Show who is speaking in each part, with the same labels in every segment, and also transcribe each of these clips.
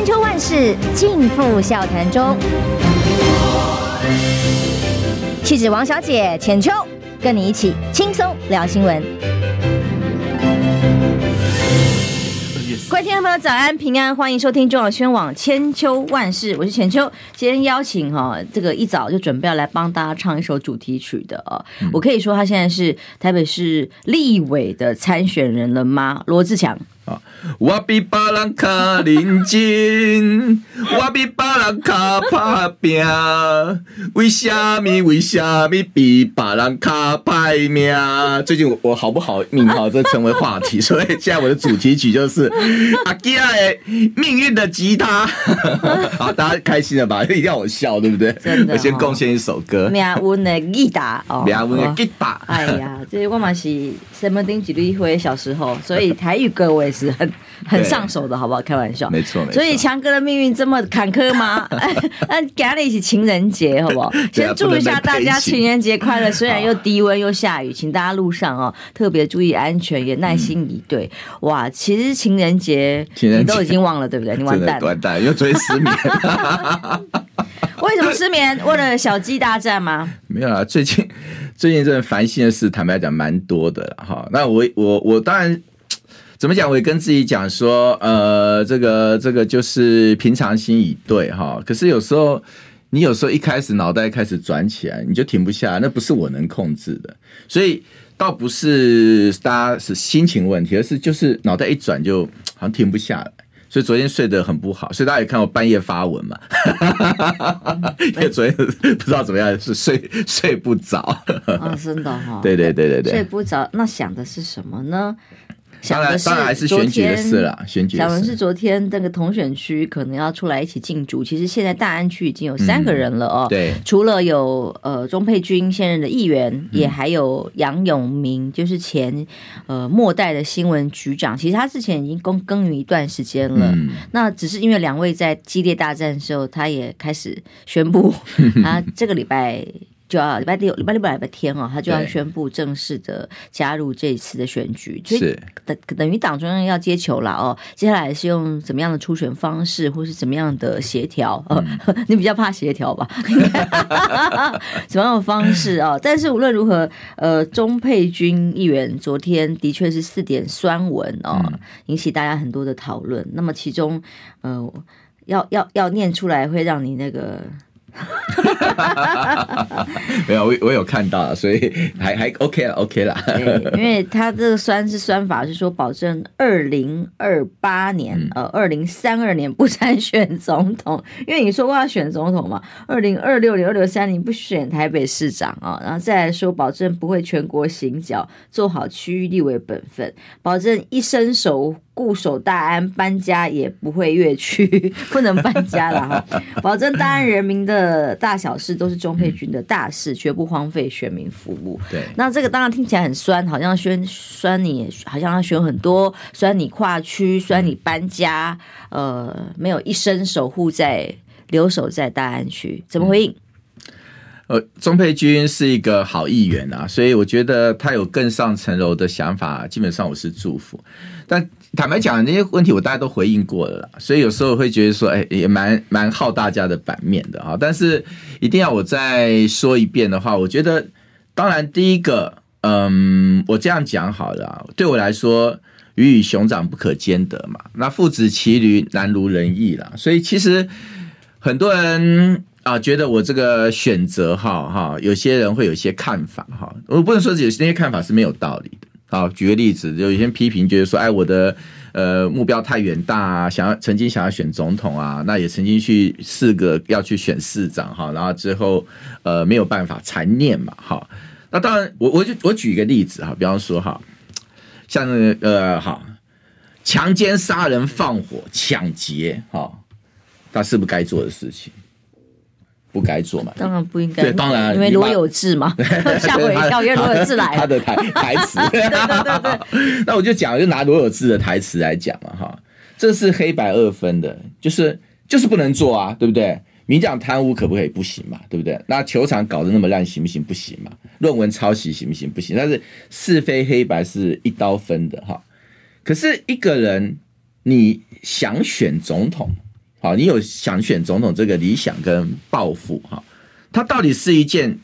Speaker 1: 千秋万世尽付笑谈中。气质王小姐浅秋，跟你一起轻松聊新闻。各位听众朋友，早安平安，欢迎收听中广宣网千秋万事，我是浅秋。今天邀请哈，这个一早就准备要来帮大家唱一首主题曲的啊，我可以说他现在是台北市立委的参选人了吗？罗志强。
Speaker 2: 我比别人卡认真，我比别人卡打 拼，为什么？为什么比别人卡歹命？最近我我好不好命好？这成为话题，所以现在我的主题曲就是 阿基亚的命运的吉他。好，大家开心了吧？一定要我笑，对不
Speaker 1: 对？哦，
Speaker 2: 我先贡献一首歌。
Speaker 1: 命运的吉他哦，
Speaker 2: 命运的吉他。
Speaker 1: 哎呀，这我嘛是什么丁几率会小时候，所以台语歌我也是很。很上手的，好不好？开玩笑，
Speaker 2: 没错。
Speaker 1: 所以强哥的命运这么坎坷吗？那赶在一起情人节，好不好？先祝一下大家情人节快乐。虽然又低温又下雨，请大家路上哦特别注意安全，也耐心以对。哇，其实情人节你都已经忘了，对不对？你完蛋了，
Speaker 2: 完蛋，又追失眠。
Speaker 1: 为什么失眠？为了小鸡大战吗？
Speaker 2: 没有啊，最近最近这烦心的事，坦白讲蛮多的哈。那我我我当然。怎么讲？我也跟自己讲说，呃，这个这个就是平常心以对哈。可是有时候，你有时候一开始脑袋开始转起来，你就停不下来，那不是我能控制的。所以倒不是大家是心情问题，而是就是脑袋一转就好像停不下来。所以昨天睡得很不好，所以大家也看我半夜发文嘛。因为昨天不知道怎么样，是睡睡不着。
Speaker 1: 啊，真的哈。
Speaker 2: 对对对对对。
Speaker 1: 睡不着，那想的是什么呢？
Speaker 2: 当然，当然还是选举的事了。选举，
Speaker 1: 想的是昨天那个同选区可能要出来一起竞逐。其实现在大安区已经有三个人了哦。
Speaker 2: 对，
Speaker 1: 除了有呃钟佩君现任的议员，也还有杨永明，就是前呃末代的新闻局长。其实他之前已经耕耕耘一段时间了。那只是因为两位在激烈大战的时候，他也开始宣布 他这个礼拜。就要礼拜六、礼拜六、礼拜天哦，他就要宣布正式的加入这一次的选举，所以等等于党中央要接球了哦。接下来是用怎么样的初选方式，或是怎么样的协调？嗯、你比较怕协调吧？怎么样的方式哦？但是无论如何，呃，钟佩君议员昨天的确是四点酸文哦，引起大家很多的讨论。那么其中，呃，要要要念出来，会让你那个。
Speaker 2: 没有，我我有看到，所以还还 OK 了，OK 了。
Speaker 1: 因为他这个算是算法是说，保证二零二八年、嗯、呃二零三二年不参选总统，因为你说过要选总统嘛，二零二六年、二六三零不选台北市长啊，然后再来说保证不会全国行脚，做好区域立委本分，保证一伸手。固守大安，搬家也不会越区，不能搬家了哈。保证大安人民的大小事都是钟佩君的大事，绝不荒废选民服务。
Speaker 2: 对，
Speaker 1: 那这个当然听起来很酸，好像宣酸你，好像要选很多，酸你跨区，酸你搬家，呃，没有一生守护在留守在大安区，怎么回应？
Speaker 2: 呃，钟佩君是一个好议员啊，所以我觉得他有更上层楼的想法，基本上我是祝福，但。坦白讲，那些问题我大家都回应过了啦，所以有时候会觉得说，哎，也蛮蛮耗大家的版面的哈。但是一定要我再说一遍的话，我觉得，当然第一个，嗯，我这样讲好了，对我来说，鱼与熊掌不可兼得嘛，那父子骑驴难如人意啦。所以其实很多人啊，觉得我这个选择哈哈，有些人会有些看法哈，我不能说有些那些看法是没有道理的。好，举个例子，就有些批评，觉得说，哎，我的呃目标太远大啊，想要曾经想要选总统啊，那也曾经去四个要去选市长哈，然后之后呃没有办法残念嘛，哈，那当然我我就我举一个例子哈，比方说哈，像那个呃好强奸、杀人、放火、抢劫，哈，他是不是该做的事情？不该做嘛？
Speaker 1: 当然不应该。
Speaker 2: 对，当然，
Speaker 1: 因为罗有志嘛，吓我一跳，因为罗有志来了。
Speaker 2: 他的台台词，对对对。那我就讲，就拿罗有志的台词来讲嘛，哈，这是黑白二分的，就是就是不能做啊，对不对？民讲贪污可不可以？不行嘛，对不对？那球场搞得那么烂，行不行？不行嘛。论文抄袭行不行？不行。但是是非黑白是一刀分的哈。可是一个人，你想选总统，好，你有想选总统这个理想跟抱负哈，它到底是一件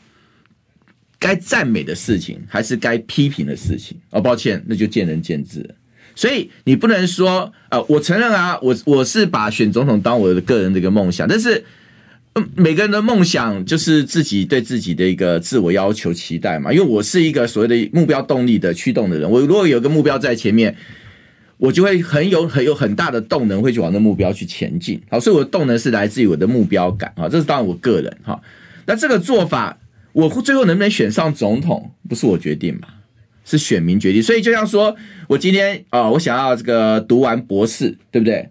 Speaker 2: 该赞美的事情，还是该批评的事情？哦，抱歉，那就见仁见智。所以你不能说，呃，我承认啊，我我是把选总统当我的个人的一个梦想，但是。每个人的梦想就是自己对自己的一个自我要求、期待嘛。因为我是一个所谓的目标动力的驱动的人，我如果有个目标在前面，我就会很有很有很大的动能，会去往那目标去前进。好，所以我的动能是来自于我的目标感啊，这是当然我个人哈。那这个做法，我最后能不能选上总统，不是我决定嘛，是选民决定。所以就像说我今天啊，我想要这个读完博士，对不对？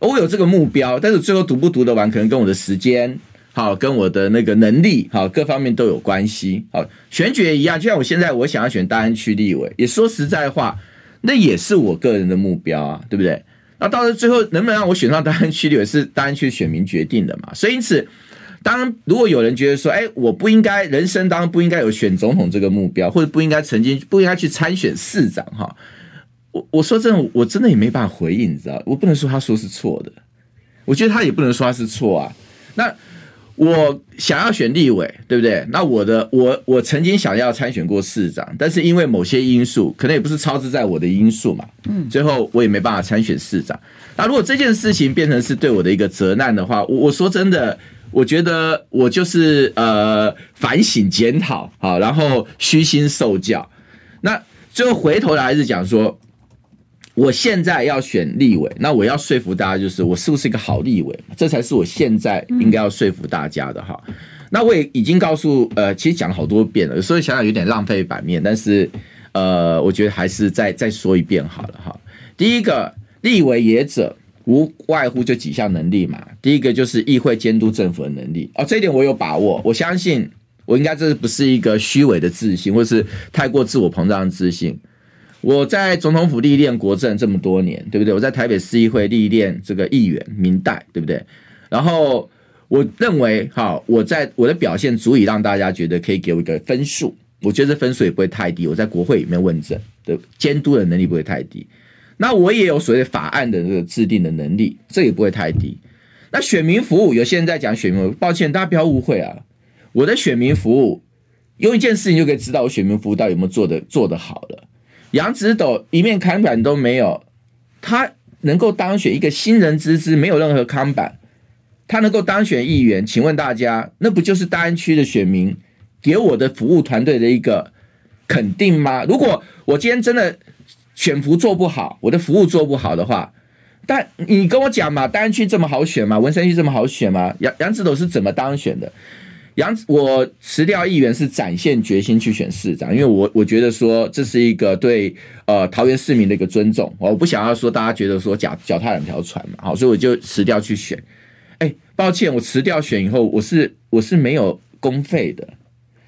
Speaker 2: 我有这个目标，但是最后读不读得完，可能跟我的时间好，跟我的那个能力好，各方面都有关系。好，选举也一样，就像我现在我想要选大安区立委，也说实在话，那也是我个人的目标啊，对不对？那到了最后能不能让我选上 大安区立委，是大安区选民决定的嘛？所以因此，当如果有人觉得说，哎，我不应该人生当中不应该有选总统这个目标，或者不应该曾经不应该去参选市长，哈。我我说真的，我真的也没办法回应，你知道，我不能说他说是错的，我觉得他也不能说他是错啊。那我想要选立委，对不对？那我的我我曾经想要参选过市长，但是因为某些因素，可能也不是超支在我的因素嘛，嗯，最后我也没办法参选市长。那如果这件事情变成是对我的一个责难的话，我我说真的，我觉得我就是呃反省检讨好，然后虚心受教。那最后回头来还是讲说。我现在要选立委，那我要说服大家，就是我是不是一个好立委，这才是我现在应该要说服大家的哈。那我也已经告诉呃，其实讲了好多遍了，所以想想有点浪费版面，但是呃，我觉得还是再再说一遍好了哈。第一个，立委也者无外乎就几项能力嘛。第一个就是议会监督政府的能力哦，这一点我有把握，我相信我应该这不是一个虚伪的自信，或是太过自我膨胀的自信。我在总统府历练国政这么多年，对不对？我在台北市议会历练这个议员民代，对不对？然后我认为，好，我在我的表现足以让大家觉得可以给我一个分数。我觉得这分数也不会太低。我在国会里面问政的监督的能力不会太低。那我也有所谓法案的这个制定的能力，这也不会太低。那选民服务，有些人在讲选民服务，抱歉，大家不要误会啊。我的选民服务，用一件事情就可以知道我选民服务到底有没有做的做得好了。杨子斗一面看板都没有，他能够当选一个新人之资，没有任何看板，他能够当选议员，请问大家，那不就是大安区的选民给我的服务团队的一个肯定吗？如果我今天真的选服做不好，我的服务做不好的话，但你跟我讲嘛，大安区这么好选吗？文山区这么好选吗？杨杨子斗是怎么当选的？杨，我辞掉议员是展现决心去选市长，因为我我觉得说这是一个对呃桃园市民的一个尊重，我不想要说大家觉得说脚脚踏两条船嘛，好，所以我就辞掉去选。哎，抱歉，我辞掉选以后，我是我是没有公费的，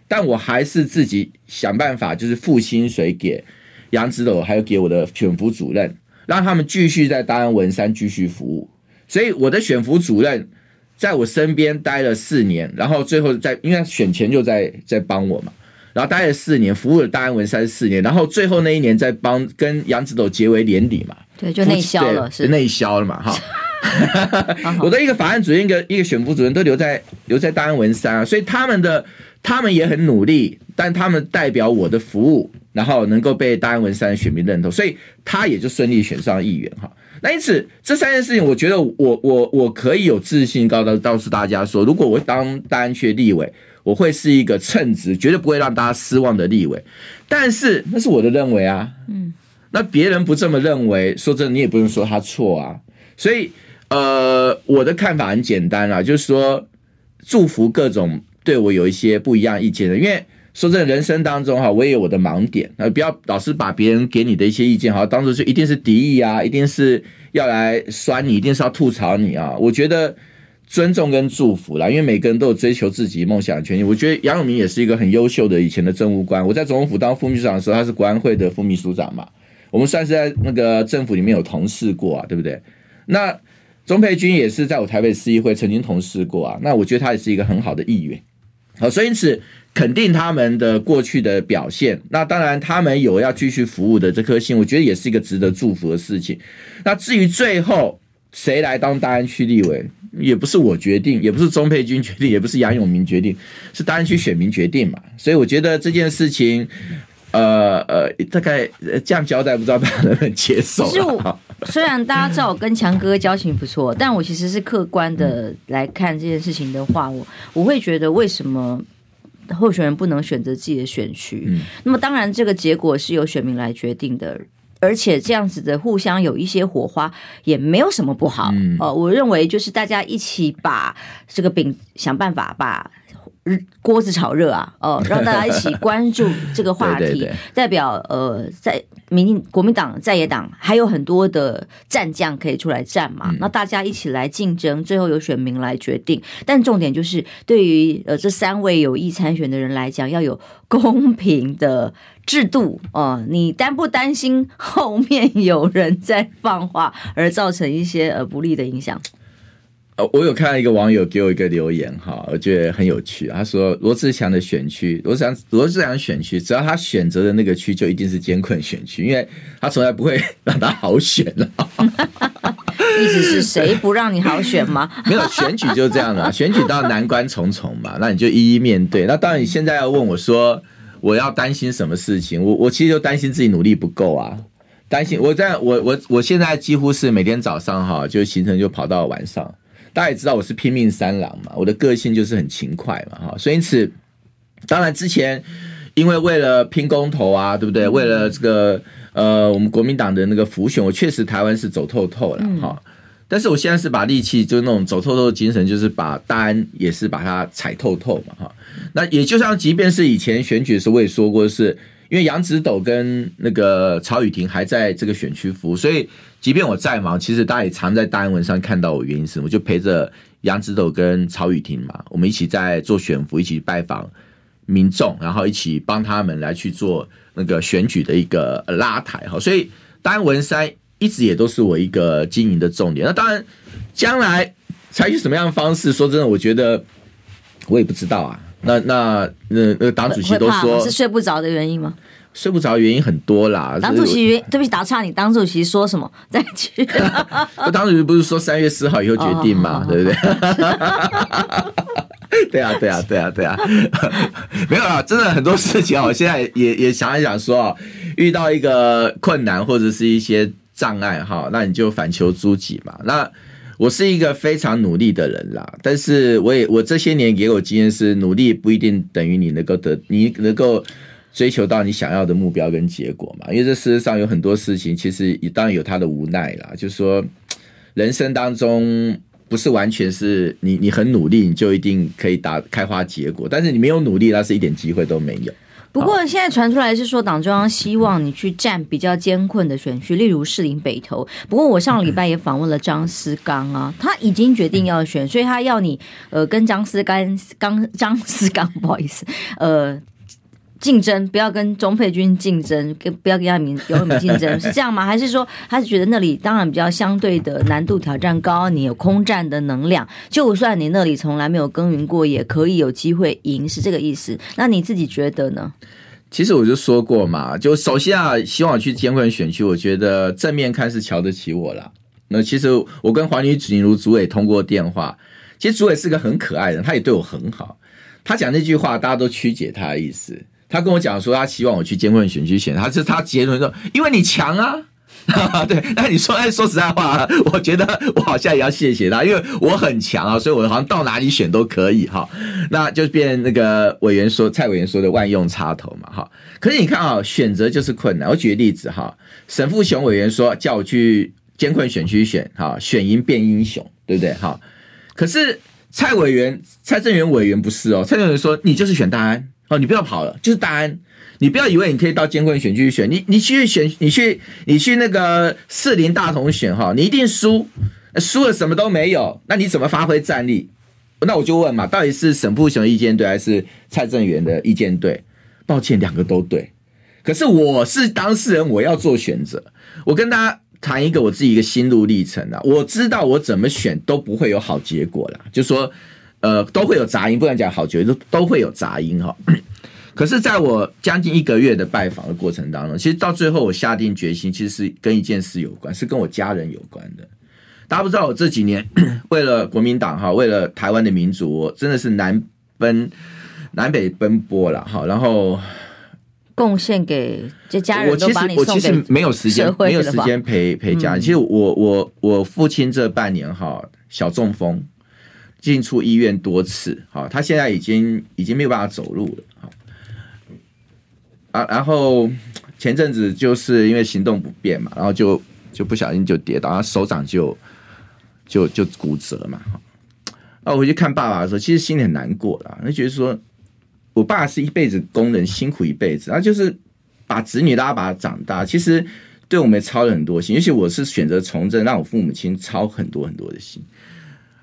Speaker 2: 但我还是自己想办法，就是付薪水给杨子斗，还有给我的选服主任，让他们继续在大安文山继续服务。所以我的选服主任。在我身边待了四年，然后最后在因为选前就在在帮我嘛，然后待了四年，服务了大安文山四年，然后最后那一年在帮跟杨子斗结为连理嘛，
Speaker 1: 对，就内销了，是
Speaker 2: 内销了嘛，哈。我的一个法案主任，一个一个选副主任都留在留在大安文山啊，所以他们的他们也很努力，但他们代表我的服务，然后能够被大安文山的选民认同，所以他也就顺利选上议员哈。那因此，这三件事情，我觉得我我我可以有自信告诉告诉大家说，如果我当大安区立委，我会是一个称职，绝对不会让大家失望的立委。但是那是我的认为啊，嗯，那别人不这么认为，说真的，你也不能说他错啊。所以，呃，我的看法很简单啊，就是说，祝福各种对我有一些不一样意见的，因为。说在人生当中哈，我也有我的盲点，那不要老是把别人给你的一些意见哈，当做是一定是敌意啊，一定是要来酸你，一定是要吐槽你啊。我觉得尊重跟祝福啦，因为每个人都有追求自己梦想的权利。我觉得杨永明也是一个很优秀的以前的政务官。我在总统府当副秘书长的时候，他是国安会的副秘书长嘛，我们算是在那个政府里面有同事过啊，对不对？那钟沛君也是在我台北市议会曾经同事过啊，那我觉得他也是一个很好的议员。好，所以因此。肯定他们的过去的表现，那当然他们有要继续服务的这颗心，我觉得也是一个值得祝福的事情。那至于最后谁来当大安区立委，也不是我决定，也不是钟佩君决定，也不是杨永明决定，是大安区选民决定嘛。所以我觉得这件事情，呃呃，大概这样交代，不知道大家能不能接受。
Speaker 1: 其实我 虽然大家知道我跟强哥交情不错，但我其实是客观的来看这件事情的话，我我会觉得为什么候选人不能选择自己的选区？嗯、那么当然，这个结果是由选民来决定的。而且这样子的互相有一些火花，也没有什么不好。嗯、呃，我认为就是大家一起把这个饼想办法把锅子炒热啊，哦、呃，让大家一起关注这个话题。对对对，代表呃，在民国民党在野党还有很多的战将可以出来战嘛。嗯、那大家一起来竞争，最后由选民来决定。但重点就是，对于呃这三位有意参选的人来讲，要有公平的。制度哦，你担不担心后面有人在放话，而造成一些呃不利的影响？
Speaker 2: 呃，我有看到一个网友给我一个留言哈，我觉得很有趣。他说罗志祥的选区，罗志祥罗志祥选区，只要他选择的那个区就一定是艰困选区，因为他从来不会让他好选的。
Speaker 1: 意思是谁不让你好选吗？
Speaker 2: 没有选举就是这样的，选举当然难关重重嘛，那你就一一面对。那当然你现在要问我说。我要担心什么事情？我我其实就担心自己努力不够啊，担心我在我我我现在几乎是每天早上哈就行程就跑到晚上，大家也知道我是拼命三郎嘛，我的个性就是很勤快嘛哈，所以因此当然之前因为为了拼公投啊，对不对？为了这个呃我们国民党的那个浮选，我确实台湾是走透透了哈。但是我现在是把力气，就是那种走透透的精神，就是把大安也是把它踩透透嘛，哈。那也就像，即便是以前选举的时候，我也说过，是因为杨子斗跟那个曹雨婷还在这个选区服务，所以即便我再忙，其实大家也常在大安文上看到我。原因是，我就陪着杨子斗跟曹雨婷嘛，我们一起在做选服，一起拜访民众，然后一起帮他们来去做那个选举的一个拉抬，哈。所以大安文山。一直也都是我一个经营的重点。那当然，将来采取什么样的方式，说真的，我觉得我也不知道啊。那那那那个党主席都说
Speaker 1: 是睡不着的原因吗？
Speaker 2: 睡不着原因很多啦。
Speaker 1: 党主席，对不起，打岔，你党主席说什么？再去。
Speaker 2: 党主席不是说三月四号以后决定嘛？对不对？对啊，对啊，对啊，对啊。没有啊，真的很多事情啊，我现在也也想一想说啊，遇到一个困难或者是一些。障碍哈，那你就反求诸己嘛。那我是一个非常努力的人啦，但是我也我这些年也有经验是，努力不一定等于你能够得，你能够追求到你想要的目标跟结果嘛。因为这事实上有很多事情，其实也当然有他的无奈啦。就是说，人生当中不是完全是你你很努力，你就一定可以打开花结果，但是你没有努力，那是一点机会都没有。
Speaker 1: 不过现在传出来是说，党中央希望你去占比较艰困的选区，例如士林北投。不过我上礼拜也访问了张思刚啊，他已经决定要选，所以他要你呃跟张思刚刚张思刚不好意思呃。竞争不要跟钟佩君竞争，跟不要跟杨明有什么竞争，是这样吗？还是说他是觉得那里当然比较相对的难度挑战高，你有空战的能量，就算你那里从来没有耕耘过，也可以有机会赢，是这个意思？那你自己觉得呢？
Speaker 2: 其实我就说过嘛，就首先啊，希望我去监管选区，我觉得正面看是瞧得起我啦。那其实我跟黄女锦如主委通过电话，其实主委是个很可爱的人，他也对我很好。他讲那句话，大家都曲解他的意思。他跟我讲说，他希望我去监困选区选，他是他结论说，因为你强啊，对。那你说，哎，说实在话，我觉得我好像也要谢谢他，因为我很强啊，所以我好像到哪里选都可以哈。那就变那个委员说，蔡委员说的万用插头嘛哈。可是你看啊，选择就是困难。我举个例子哈，沈富雄委员说叫我去监困选区选哈，选赢变英雄，对不对哈？可是蔡委员、蔡正元委员不是哦，蔡正元说你就是选大安。哦，你不要跑了，就是大安。你不要以为你可以到艰困选区选，你你去选，你去你去那个四林大同选哈，你一定输，输了什么都没有，那你怎么发挥战力？那我就问嘛，到底是沈富雄意见对，还是蔡正元的意见对？抱歉，两个都对。可是我是当事人，我要做选择。我跟大家谈一个我自己一个心路历程啊，我知道我怎么选都不会有好结果啦，就说。呃，都会有杂音，不能讲好久，都都会有杂音哈。可是，在我将近一个月的拜访的过程当中，其实到最后我下定决心，其实是跟一件事有关，是跟我家人有关的。大家不知道我这几年 为了国民党哈，为了台湾的民主，我真的是南奔南北奔波了哈，然后
Speaker 1: 贡献给这家人
Speaker 2: 我其实我其实没有时间没有时间陪陪家人。其实我我我父亲这半年哈小中风，进出医院多次哈，他现在已经已经没有办法走路了。啊，然后前阵子就是因为行动不便嘛，然后就就不小心就跌倒，然后手掌就就就骨折嘛。那我回去看爸爸的时候，其实心里很难过的，那觉得说，我爸是一辈子工人，辛苦一辈子，然后就是把子女拉拔长大，其实对我们操了很多心，尤其我是选择从政，让我父母亲操很多很多的心。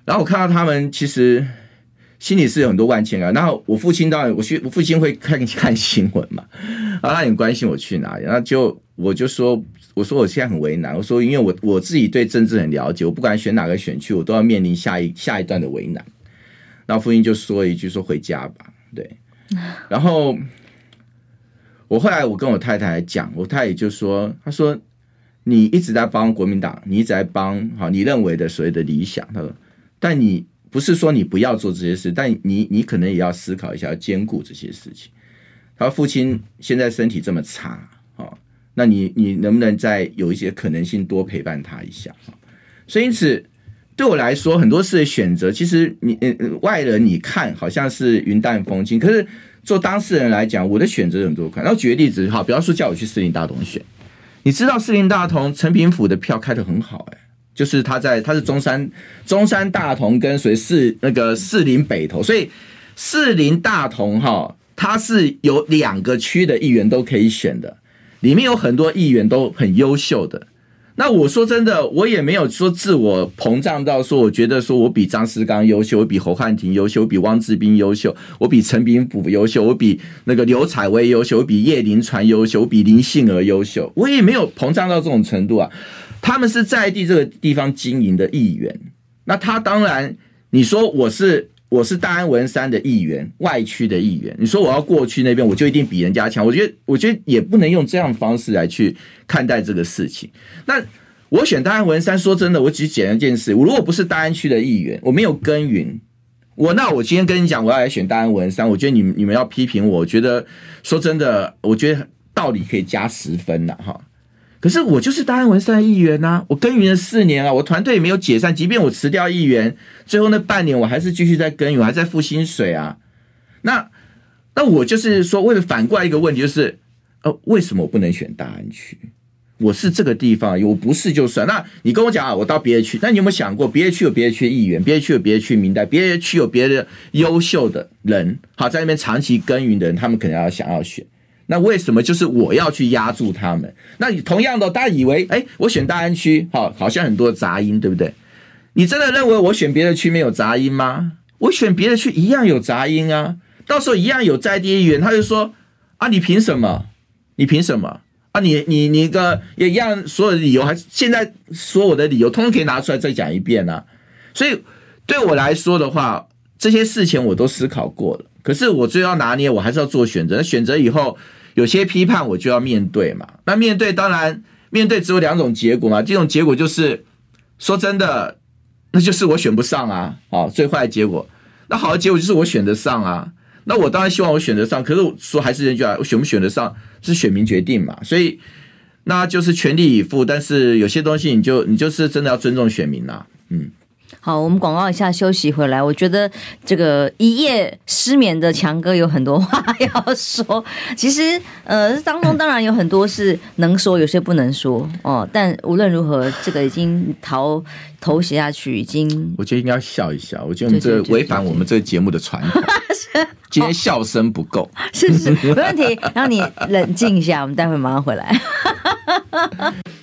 Speaker 2: 然后我看到他们，其实。心里是有很多万千啊，然后我父亲当然，我去我父亲会看看新闻嘛，然后他很关心我去哪里，然后就我就说，我说我现在很为难，我说因为我我自己对政治很了解，我不管选哪个选区，我都要面临下一下一段的为难。然后父亲就说一句说回家吧，对。然后我后来我跟我太太讲，我太太就说，她说你一直在帮国民党，你一直在帮好你认为的所谓的理想，她说，但你。不是说你不要做这些事，但你你可能也要思考一下，要兼顾这些事情。他父亲现在身体这么差，哦，那你你能不能再有一些可能性多陪伴他一下？所以因此对我来说，很多事的选择，其实你外人你看好像是云淡风轻，可是做当事人来讲，我的选择很多款。然后举个例子，好，比方说叫我去四林大同选，你知道四林大同陈平府的票开的很好，欸，就是他在，他是中山中山大同跟随四那个士林北投，所以士林大同哈，他是有两个区的议员都可以选的，里面有很多议员都很优秀的。那我说真的，我也没有说自我膨胀到说，我觉得说我比张思纲优秀，我比侯汉廷优秀，我比汪志斌优秀，我比陈炳甫优秀，我比那个刘彩薇优秀，我比叶林传优秀，我比林杏儿优秀，我也没有膨胀到这种程度啊。他们是在地这个地方经营的议员，那他当然，你说我是我是大安文山的议员，外区的议员，你说我要过去那边，我就一定比人家强？我觉得，我觉得也不能用这样的方式来去看待这个事情。那我选大安文山，说真的，我只讲一件事：我如果不是大安区的议员，我没有耕耘，我那我今天跟你讲，我要来选大安文山，我觉得你们你们要批评我，我觉得说真的，我觉得道理可以加十分了哈。可是我就是大安文山议员呐、啊，我耕耘了四年啊，我团队也没有解散，即便我辞掉议员，最后那半年我还是继续在耕耘，我还在付薪水啊。那那我就是说，为了反过来一个问题，就是呃，为什么我不能选大安区？我是这个地方，我不是就算。那你跟我讲啊，我到别的区，那你有没有想过，别的区有别的区议员，别的区有别的区名单，别的区有别的优秀的人，好，在那边长期耕耘的人，他们可能要想要选。那为什么就是我要去压住他们？那你同样的，大家以为，哎，我选大安区，好，好像很多杂音，对不对？你真的认为我选别的区没有杂音吗？我选别的区一样有杂音啊，到时候一样有在地议员，他就说啊，你凭什么？你凭什么？啊，你你你个也一样，所有的理由还是现在所有的理由，通通可以拿出来再讲一遍啊。所以对我来说的话，这些事情我都思考过了。可是我最要拿捏，我还是要做选择。选择以后有些批判，我就要面对嘛。那面对当然面对只有两种结果嘛。这种结果就是说真的，那就是我选不上啊。好，最坏的结果。那好的结果就是我选得上啊。那我当然希望我选得上。可是我说还是那句话，我选不选得上是选民决定嘛。所以那就是全力以赴。但是有些东西你就你就是真的要尊重选民呐。嗯。
Speaker 1: 好，我们广告一下，休息回来。我觉得这个一夜失眠的强哥有很多话要说。其实，呃，当中当然有很多是能说，有些不能说哦。但无论如何，这个已经逃头写下去，已经。
Speaker 2: 我觉得应该要笑一笑。我觉得这违反我们这个节目的传统。今天笑声不够。
Speaker 1: 是是，没问题。让你冷静一下，我们待会马上回来。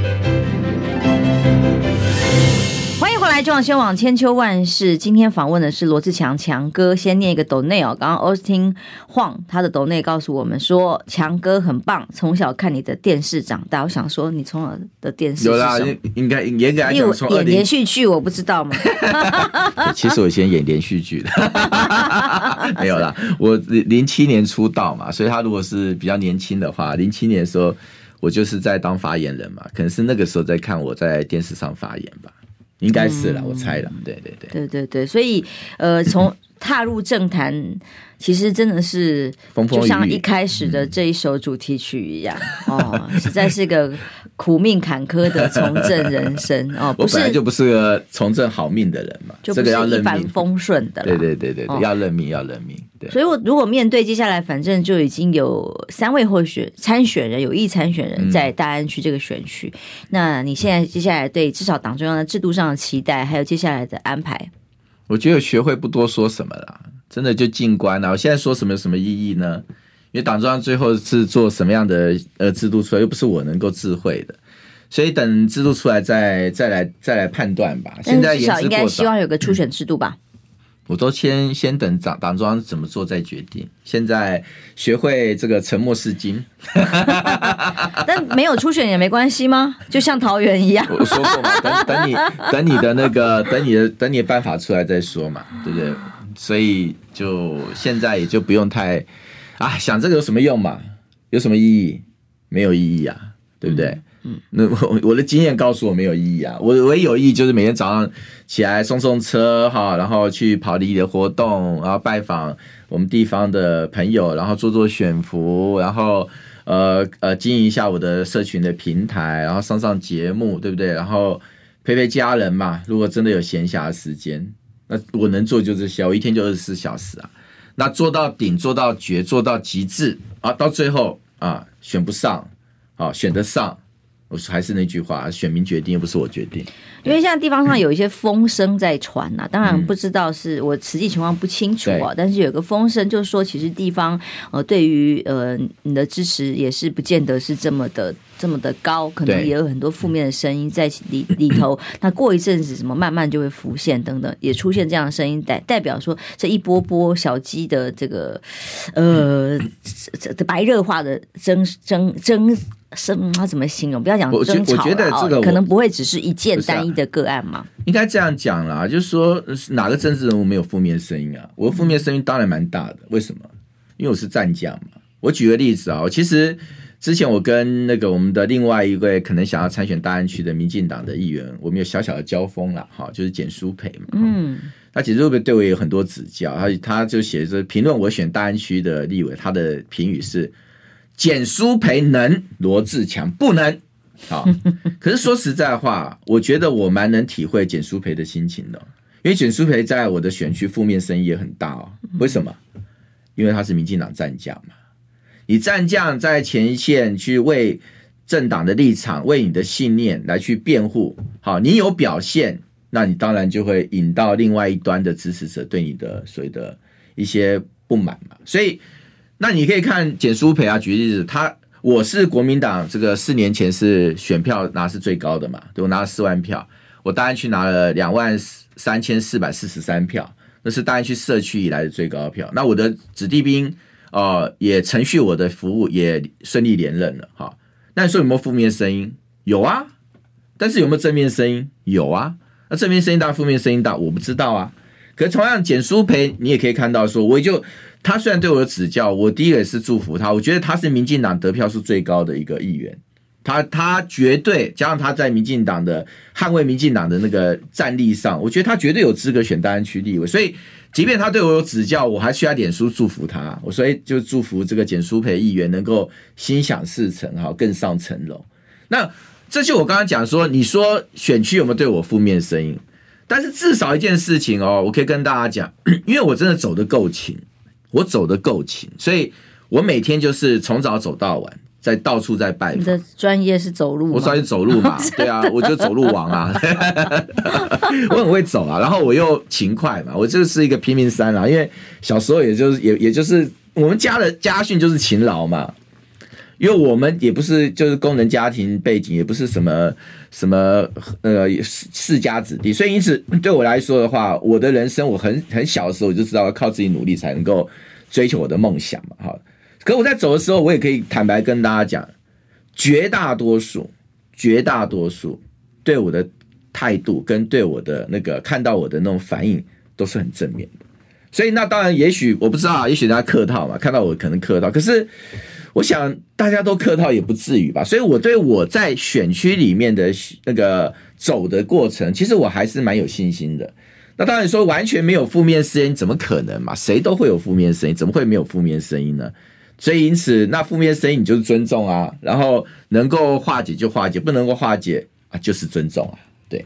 Speaker 1: 嗨，中广新闻网千秋万世，今天访问的是罗志强强哥。先念一个抖内哦，刚刚 Austin 晃他的抖内告诉我们说，强哥很棒，从小看你的电视长大。我想说，你从小的电视有啦，
Speaker 2: 应该严格来讲，
Speaker 1: 演连续剧我不知道吗？
Speaker 2: 其实我以前演连续剧的，没有啦。我零七年出道嘛，所以他如果是比较年轻的话，零七年的时候。我就是在当发言人嘛，可能是那个时候在看我在电视上发言吧，应该是了，嗯、我猜了，对对对，
Speaker 1: 对对对，所以呃，从踏入政坛，其实真的是就像一开始的这一首主题曲一样，哦，实在是个。苦命坎坷的从政人生哦，不是，
Speaker 2: 我本来就不是个从政好命的人嘛，
Speaker 1: 就不是一帆风顺的。
Speaker 2: 对对对对，要认命，要认命。对，
Speaker 1: 所以我如果面对接下来，反正就已经有三位候选参选人，有意参选人在大安区这个选区，嗯、那你现在接下来对至少党中央的制度上的期待，还有接下来的安排，
Speaker 2: 我觉得学会不多说什么了，真的就静观了。我现在说什么有什么意义呢？因为党中央最后是做什么样的呃制度出来，又不是我能够智慧的，所以等制度出来再再来再来判断吧。现在至少
Speaker 1: 应该希望有个初选制度吧。
Speaker 2: 我都先先等党党中央怎么做再决定。现在学会这个沉默是金，
Speaker 1: 但没有初选也没关系吗？就像桃园一样。
Speaker 2: 我说过嘛，等等你等你的那个等你的等你的办法出来再说嘛，对不对？所以就现在也就不用太。啊，想这个有什么用嘛？有什么意义？没有意义啊，对不对？嗯，嗯，那我我的经验告诉我没有意义啊。我唯一有意义就是每天早上起来送送车哈，然后去跑里的活动，然后拜访我们地方的朋友，然后做做选服，然后呃呃经营一下我的社群的平台，然后上上节目，对不对？然后陪陪家人嘛。如果真的有闲暇时间，那我能做就这些，我一天就二十四小时啊。那做到顶，做到绝，做到极致啊！到最后啊，选不上啊，选得上，我还是那句话，选民决定，又不是我决定。
Speaker 1: 因为现在地方上有一些风声在传呐、啊，当然不知道是我实际情况不清楚啊，嗯、但是有个风声就是说，其实地方呃对于呃你的支持也是不见得是这么的这么的高，可能也有很多负面的声音在里 里头。那过一阵子什么慢慢就会浮现等等，也出现这样的声音代代表说这一波波小鸡的这个呃这白热化的争争争。是他怎么形容？不要讲争吵，我觉得这个可能不会只是一件单一的个案嘛。
Speaker 2: 应该这样讲啦，就是说哪个政治人物没有负面声音啊？我的负面声音当然蛮大的。为什么？因为我是战将嘛。我举个例子啊，其实之前我跟那个我们的另外一位可能想要参选大安区的民进党的议员，我们有小小的交锋了哈，就是简书培嘛。嗯，他简书培对我也有很多指教，他他就写着评论我选大安区的立委，他的评语是。简书培能，罗志强不能。好，可是说实在话，我觉得我蛮能体会简书培的心情的，因为简书培在我的选区负面声音也很大哦。为什么？因为他是民进党战将嘛。你战将在前线去为政党的立场、为你的信念来去辩护，好，你有表现，那你当然就会引到另外一端的支持者对你的所谓的一些不满嘛。所以。那你可以看简舒培啊，举例子，他我是国民党这个四年前是选票拿是最高的嘛，对，我拿了四万票，我大安区拿了两万三千四百四十三票，那是大安区社区以来的最高票。那我的子弟兵呃也承续我的服务，也顺利连任了哈。那你说有没有负面声音？有啊，但是有没有正面声音？有啊。那正面声音大，负面声音大，我不知道啊。可是同样简书培，你也可以看到说，我也就。他虽然对我有指教，我第一个也是祝福他。我觉得他是民进党得票数最高的一个议员，他他绝对加上他在民进党的捍卫民进党的那个战力上，我觉得他绝对有资格选大安区立委。所以，即便他对我有指教，我还需要脸书祝福他。我所以就祝福这个简书培议员能够心想事成，哈，更上层楼。那这就我刚刚讲说，你说选区有没有对我负面声音？但是至少一件事情哦，我可以跟大家讲，因为我真的走得够勤。我走得够勤，所以我每天就是从早走到晚，在到处在拜访。
Speaker 1: 你的专业是走路，
Speaker 2: 我专业走路嘛，对啊，我就走路王啊，我很会走啊，然后我又勤快嘛，我就是一个平民三郎，因为小时候也就是也也就是我们家的家训就是勤劳嘛。因为我们也不是就是工人家庭背景，也不是什么什么呃世世家子弟，所以因此对我来说的话，我的人生我很很小的时候我就知道要靠自己努力才能够追求我的梦想嘛，哈。可我在走的时候，我也可以坦白跟大家讲，绝大多数绝大多数对我的态度跟对我的那个看到我的那种反应都是很正面的。所以那当然，也许我不知道，也许大家客套嘛，看到我可能客套，可是。我想大家都客套也不至于吧，所以我对我在选区里面的那个走的过程，其实我还是蛮有信心的。那当然说完全没有负面声音，怎么可能嘛？谁都会有负面声音，怎么会没有负面声音呢？所以因此，那负面声音你就是尊重啊，然后能够化解就化解，不能够化解啊就是尊重啊。对，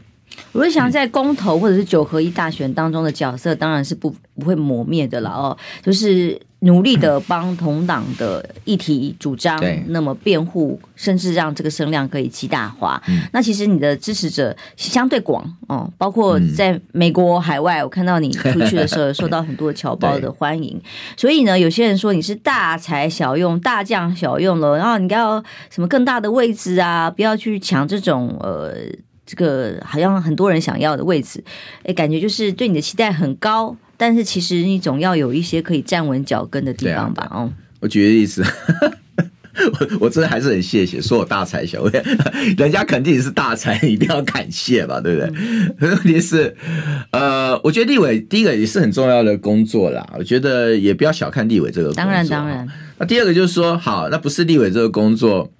Speaker 1: 我就想在公投或者是九合一大选当中的角色，当然是不不会磨灭的了哦，就是。努力的帮同党的议题主张，那么辩护，甚至让这个声量可以极大化。那其实你的支持者相对广哦，包括在美国海外，我看到你出去的时候，受到很多侨胞的 欢迎。所以呢，有些人说你是大材小用、大将小用了，然后你要什么更大的位置啊，不要去抢这种呃，这个好像很多人想要的位置。哎，感觉就是对你的期待很高。但是其实你总要有一些可以站稳脚跟的地方吧？哦、啊，
Speaker 2: 我举个例子，我我真的还是很谢谢，说我大材小用，人家肯定是大才，一定要感谢吧，对不对？问题、嗯、是，呃，我觉得立委第一个也是很重要的工作啦，我觉得也不要小看立委这个工作。
Speaker 1: 当然当然。
Speaker 2: 那第二个就是说，好，那不是立委这个工作。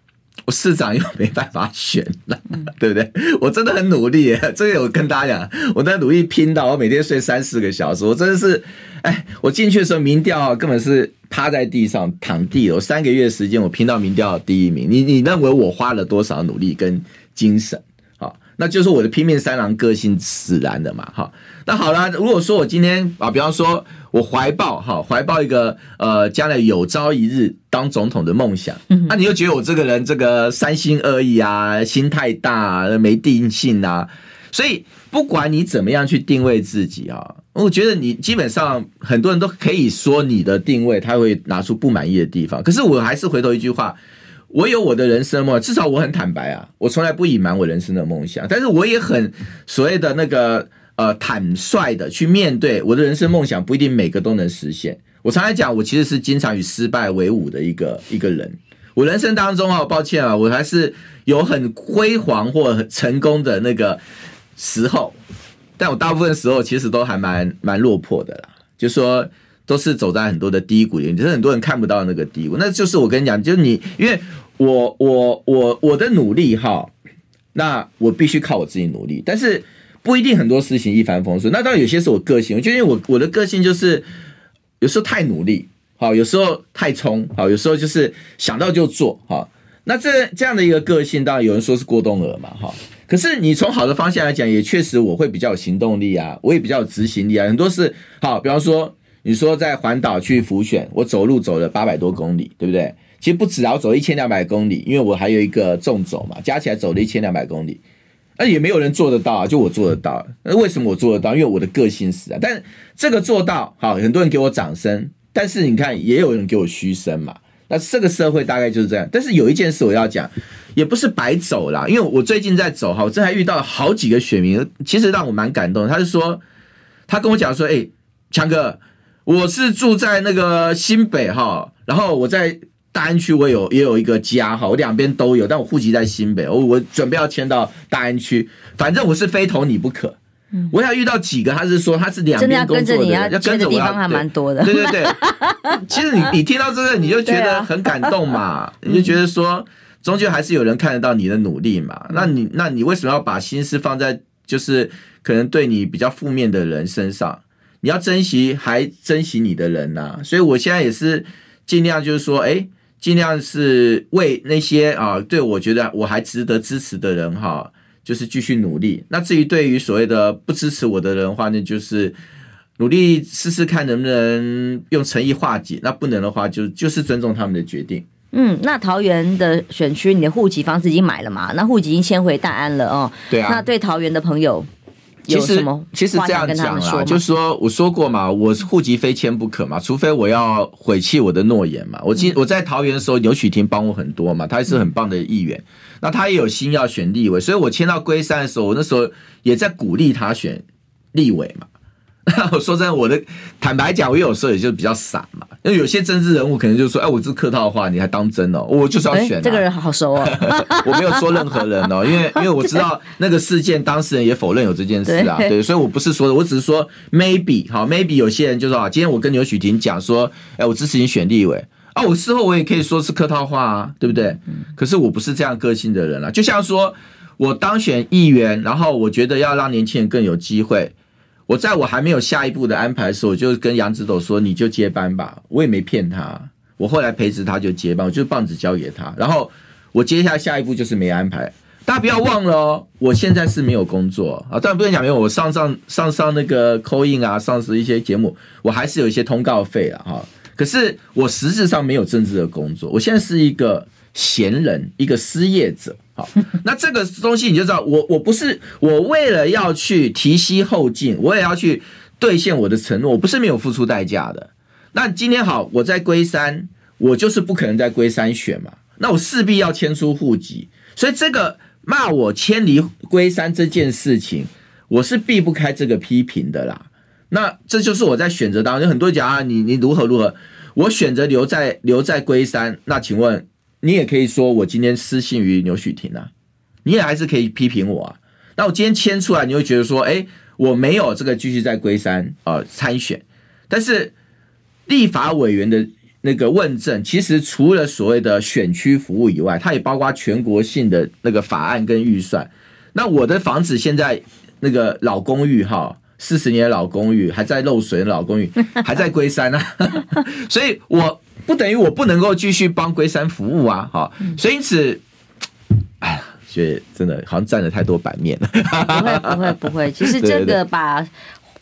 Speaker 2: 我市长又没办法选了，对不对？我真的很努力耶，这个我跟大家讲，我在努力拼到我每天睡三四个小时，我真的是，哎，我进去的时候民调根本是趴在地上躺地，我三个月时间我拼到民调第一名，你你认为我花了多少努力跟精神？好，那就是我的拼命三郎个性使然的嘛，哈。那好了，如果说我今天啊，比方说我怀抱哈，怀抱一个呃，将来有朝一日当总统的梦想，那你又觉得我这个人这个三心二意啊，心太大啊，没定性啊，所以不管你怎么样去定位自己啊，我觉得你基本上很多人都可以说你的定位，他会拿出不满意的地方。可是我还是回头一句话，我有我的人生梦，至少我很坦白啊，我从来不隐瞒我人生的梦想，但是我也很所谓的那个。呃，坦率的去面对我的人生梦想，不一定每个都能实现。我常来讲，我其实是经常与失败为伍的一个一个人。我人生当中啊，抱歉啊，我还是有很辉煌或很成功的那个时候，但我大部分时候其实都还蛮蛮落魄的啦。就说都是走在很多的低谷里，就是很多人看不到那个低谷。那就是我跟你讲，就是你，因为我我我我的努力哈，那我必须靠我自己努力，但是。不一定很多事情一帆风顺，那当然有些是我个性，就因为我我的个性就是有时候太努力，好，有时候太冲，好，有时候就是想到就做，好，那这这样的一个个性，当然有人说是过动儿嘛，哈，可是你从好的方向来讲，也确实我会比较有行动力啊，我也比较有执行力啊，很多是好，比方说你说在环岛去浮选，我走路走了八百多公里，对不对？其实不止啊，我走一千两百公里，因为我还有一个重走嘛，加起来走了一千两百公里。那也没有人做得到啊，就我做得到。那为什么我做得到？因为我的个性使然。但这个做到好，很多人给我掌声。但是你看，也有人给我嘘声嘛。那这个社会大概就是这样。但是有一件事我要讲，也不是白走啦。因为我最近在走哈，我这还遇到了好几个选民，其实让我蛮感动。他是说，他跟我讲说，哎，强哥，我是住在那个新北哈，然后我在。大安区我有也有一个家哈，我两边都有，但我户籍在新北，我我准备要迁到大安区，反正我是非投你不可。嗯，我要遇到几个，他是说他是两边工作的，要跟着我，地方还蛮多的。对对对，其实你你听到这个，你就觉得很感动嘛，你就觉得说，终究还是有人看得到你的努力嘛。那你那你为什么要把心思放在就是可能对你比较负面的人身上？你要珍惜还珍惜你的人呐。所以我现在也是尽量就是说，哎。尽量是为那些啊，对我觉得我还值得支持的人哈，就是继续努力。那至于对于所谓的不支持我的人的话，那就是努力试试看能不能用诚意化解。那不能的话，就就是尊重他们的决定。
Speaker 1: 嗯，那桃园的选区，你的户籍房子已经买了嘛？那户籍已经迁回大安了哦。
Speaker 2: 对啊。
Speaker 1: 那对桃园的朋友，
Speaker 2: 其实其实这样讲啦，就是说我说过嘛，我户籍非迁不可嘛，除非我要毁弃我的诺言嘛。我今我在桃园的时候，牛许婷帮我很多嘛，他也是很棒的议员，那他也有心要选立委，所以我迁到龟山的时候，我那时候也在鼓励他选立委嘛。我说真的，我的坦白讲，我有时候也就比较傻嘛。因为有些政治人物可能就说：“哎，我这客套的话，你还当真哦？我就是要选、啊。”
Speaker 1: 这个人好熟哦。
Speaker 2: 我没有说任何人哦，因为因为我知道 那个事件当事人也否认有这件事啊。对，对，所以我不是说的，我只是说 maybe 好 maybe 有些人就说啊，今天我跟刘许婷讲说：“哎，我支持你选立委啊。”我事后我也可以说是客套话啊，对不对？可是我不是这样个性的人啊。就像说我当选议员，然后我觉得要让年轻人更有机会。我在我还没有下一步的安排的时候，我就跟杨指导说：“你就接班吧。”我也没骗他。我后来培植他就接班，我就棒子交给他。然后我接下来下一步就是没安排。大家不要忘了哦，我现在是没有工作啊。当然不能讲没有，我上上上上那个 call in 啊，上次一些节目，我还是有一些通告费啊。哈。可是我实质上没有政治的工作，我现在是一个闲人，一个失业者。好，那这个东西你就知道，我我不是我为了要去提携后进，我也要去兑现我的承诺，我不是没有付出代价的。那今天好，我在龟山，我就是不可能在龟山选嘛，那我势必要迁出户籍，所以这个骂我迁离龟山这件事情，我是避不开这个批评的啦。那这就是我在选择当中，很多人讲啊，你你如何如何，我选择留在留在龟山，那请问？你也可以说我今天失信于刘许婷啊，你也还是可以批评我啊。那我今天签出来，你会觉得说，哎，我没有这个继续在龟山啊参选。但是立法委员的那个问政，其实除了所谓的选区服务以外，它也包括全国性的那个法案跟预算。那我的房子现在那个老公寓哈，四十年的老公寓还在漏水的老公寓，还在龟山啊，所以我。不等于我不能够继续帮龟山服务啊，哈，所以因此，哎呀，觉得真的好像占了太多版面了。
Speaker 1: 不会不会不会，其实这个把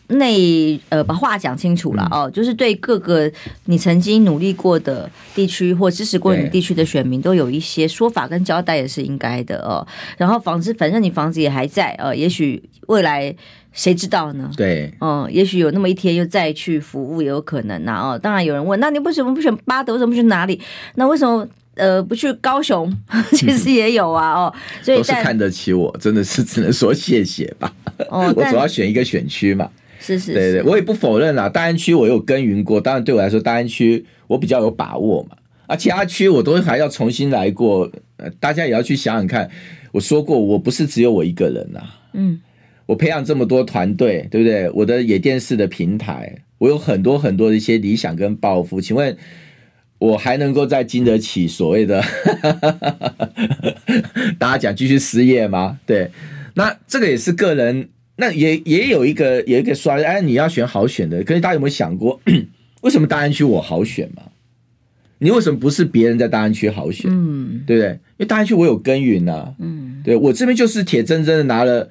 Speaker 1: 内呃把话讲清楚了哦，就是对各个你曾经努力过的地区或支持过你地区的选民都有一些说法跟交代也是应该的哦。然后房子，反正你房子也还在呃，也许未来。谁知道呢？
Speaker 2: 对，
Speaker 1: 嗯，也许有那么一天又再去服务也有可能呐、啊。哦，当然有人问，那你为什么不选巴德？为什么不去哪里？那为什么呃不去高雄？其实也有啊。哦，所以
Speaker 2: 都是看得起我，真的是只能说谢谢吧。哦，我主要选一个选区嘛。
Speaker 1: 是是，是，
Speaker 2: 对对，我也不否认啦。大安区我有耕耘过，当然对我来说，大安区我比较有把握嘛。啊，其他区我都还要重新来过。呃，大家也要去想想看。我说过，我不是只有我一个人呐。嗯。我培养这么多团队，对不对？我的野电视的平台，我有很多很多的一些理想跟抱负。请问，我还能够再经得起所谓的 大家讲继续失业吗？对，那这个也是个人，那也也有一个有一个说，哎，你要选好选的。可是大家有没有想过，为什么大安区我好选嘛？你为什么不是别人在大安区好选？嗯，对不对？因为大安区我有耕耘呐，嗯，对我这边就是铁铮铮的拿了。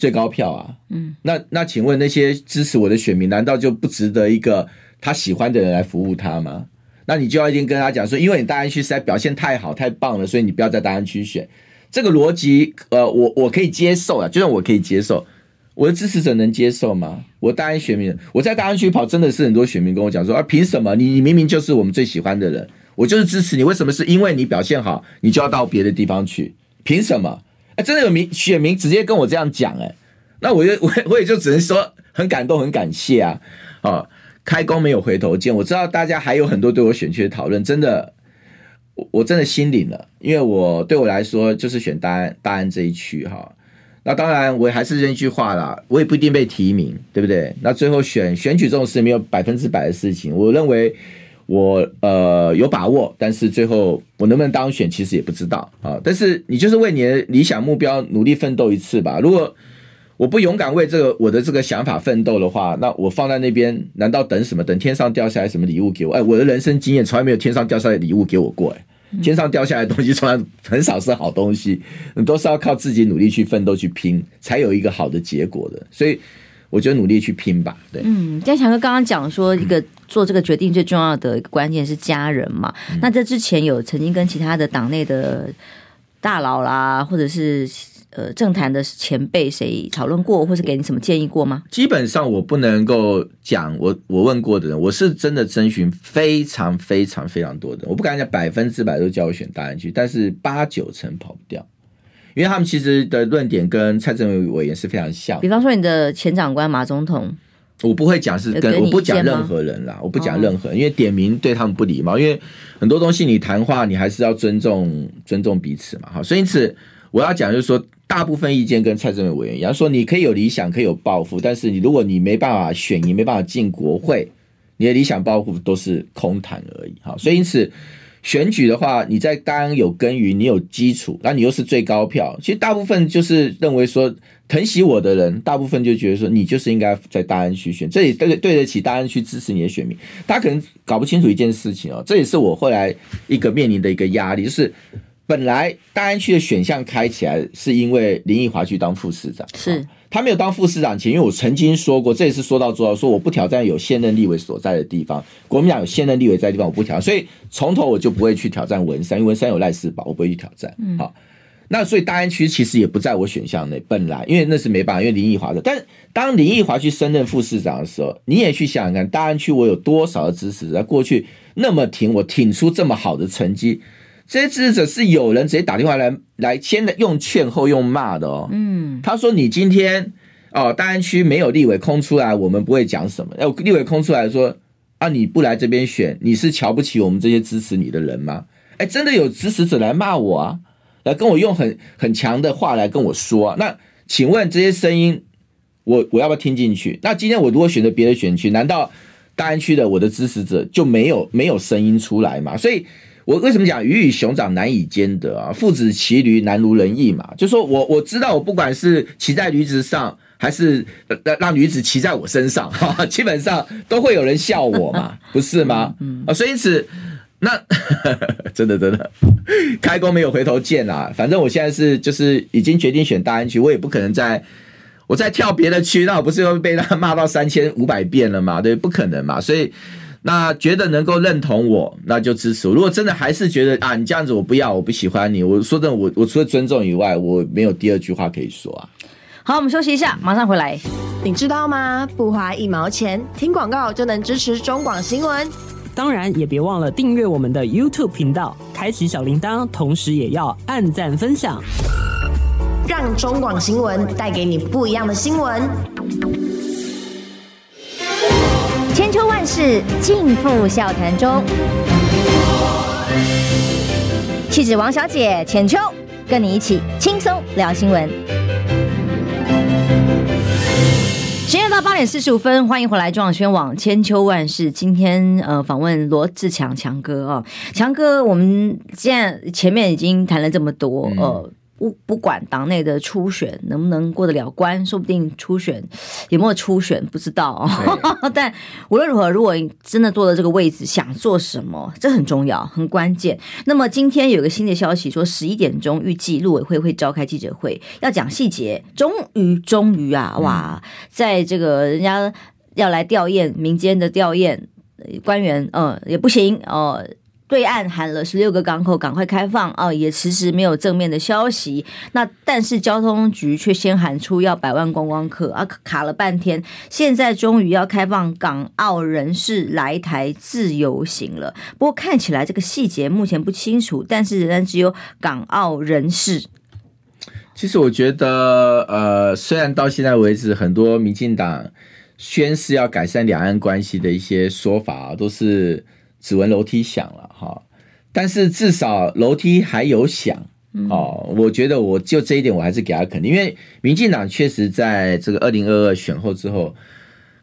Speaker 2: 最高票啊，嗯，那那请问那些支持我的选民，难道就不值得一个他喜欢的人来服务他吗？那你就要一定跟他讲说，因为你大安区实在表现太好太棒了，所以你不要在大安区选。这个逻辑，呃，我我可以接受啊，就算我可以接受，我的支持者能接受吗？我大安选民，我在大安区跑，真的是很多选民跟我讲说，啊，凭什么？你你明明就是我们最喜欢的人，我就是支持你，为什么是因为你表现好，你就要到别的地方去？凭什么？真的有民选民直接跟我这样讲，哎，那我就 我我也就只能说很感动，很感谢啊，啊，开弓没有回头箭。我知道大家还有很多对我选区的讨论，真的，我我真的心领了，因为我对我来说就是选大安大安这一区哈。那当然我还是这句话啦，我也不一定被提名，对不对？那最后选选举这种事没有百分之百的事情，我认为。我呃有把握，但是最后我能不能当选，其实也不知道啊。但是你就是为你的理想目标努力奋斗一次吧。如果我不勇敢为这个我的这个想法奋斗的话，那我放在那边，难道等什么？等天上掉下来什么礼物给我？哎，我的人生经验从来没有天上掉下来礼物给我过。哎，天上掉下来的东西从来很少是好东西，都是要靠自己努力去奋斗去拼，才有一个好的结果的。所以。我觉得努力去拼吧，对。嗯，
Speaker 1: 嘉强哥刚刚讲说，一个做这个决定最重要的一个关键是家人嘛。那这之前有曾经跟其他的党内的大佬啦，或者是呃政坛的前辈谁讨论过，或是给你什么建议过吗？
Speaker 2: 基本上我不能够讲，我我问过的人，我是真的征询非常非常非常多的，我不敢讲百分之百都叫我选大安区，但是八九成跑不掉，因为他们其实的论点跟蔡政委委员是非常像。
Speaker 1: 比方说你的前长官马总统。
Speaker 2: 我不会讲是跟我不讲任何人啦，我不讲任何人，因为点名对他们不礼貌。因为很多东西你谈话你还是要尊重尊重彼此嘛，哈。所以因此我要讲就是说，大部分意见跟蔡政委委员一样，说你可以有理想，可以有抱负，但是你如果你没办法选，你没办法进国会，你的理想抱负都是空谈而已，哈。所以因此。选举的话，你在大安有耕耘，你有基础，那你又是最高票。其实大部分就是认为说疼惜我的人，大部分就觉得说你就是应该在大安区选，这也对对得起大安区支持你的选民。大家可能搞不清楚一件事情哦，这也是我后来一个面临的一个压力，就是。本来大安区的选项开起来，是因为林奕华去当副市长，
Speaker 1: 是
Speaker 2: 他没有当副市长前，因为我曾经说过，这也是说到做到，说我不挑战有现任立委所在的地方，国民党有现任立委在的地方，我不挑战，所以从头我就不会去挑战文山，因为文山有赖世宝，我不会去挑战。嗯，好，那所以大安区其实也不在我选项内，本来因为那是没办法，因为林奕华的，但是当林奕华去升任副市长的时候，你也去想想看，大安区我有多少的支持在，过去那么挺我，挺出这么好的成绩。这些支持者是有人直接打电话来，来先用劝后用骂的哦。嗯，他说：“你今天哦，大安区没有立委空出来，我们不会讲什么。要立委空出来说啊，你不来这边选，你是瞧不起我们这些支持你的人吗？哎，真的有支持者来骂我啊，来跟我用很很强的话来跟我说啊。那请问这些声音，我我要不要听进去？那今天我如果选择别的选区，难道大安区的我的支持者就没有没有声音出来吗？所以。我为什么讲鱼与熊掌难以兼得啊？父子骑驴难如人意嘛。就说我我知道，我不管是骑在驴子上，还是让驴子骑在我身上，哈，基本上都会有人笑我嘛，不是吗？嗯啊，所以因此那 真的真的开弓没有回头箭啊。反正我现在是就是已经决定选大安区，我也不可能再我再跳别的区，那我不是又被他骂到三千五百遍了嘛？对，不可能嘛。所以。那觉得能够认同我，那就支持我。如果真的还是觉得啊，你这样子我不要，我不喜欢你，我说真的，我我除了尊重以外，我没有第二句话可以说啊。
Speaker 1: 好，我们休息一下，马上回来。
Speaker 3: 你知道吗？不花一毛钱，听广告就能支持中广新闻。
Speaker 4: 当然，也别忘了订阅我们的 YouTube 频道，开启小铃铛，同时也要按赞分享，
Speaker 3: 让中广新闻带给你不一样的新
Speaker 5: 闻。万世尽付笑谈中。气质王小姐浅秋，跟你一起轻松聊新闻。
Speaker 1: 时间到八点四十五分，欢迎回来中广宣网千秋万事。今天呃访问罗志强强哥啊，强哥，我们现在前面已经谈了这么多呃。不不管党内的初选能不能过得了关，说不定初选有没有初选不知道。对 但无论如何，如果真的坐了这个位置，想做什么，这很重要，很关键。那么今天有个新的消息，说十一点钟预计陆委会会召开记者会，要讲细节。终于，终于啊，哇，在这个人家要来吊唁民间的吊唁官员，嗯，也不行哦。对岸喊了十六个港口赶快开放啊，也迟迟没有正面的消息。那但是交通局却先喊出要百万观光客啊，卡了半天，现在终于要开放港澳人士来台自由行了。不过看起来这个细节目前不清楚，但是仍然只有港澳人士。
Speaker 2: 其实我觉得，呃，虽然到现在为止，很多民进党宣誓要改善两岸关系的一些说法都是。指纹楼梯响了哈，但是至少楼梯还有响哦。我觉得我就这一点我还是给他肯定，因为民进党确实在这个二零二二选后之后，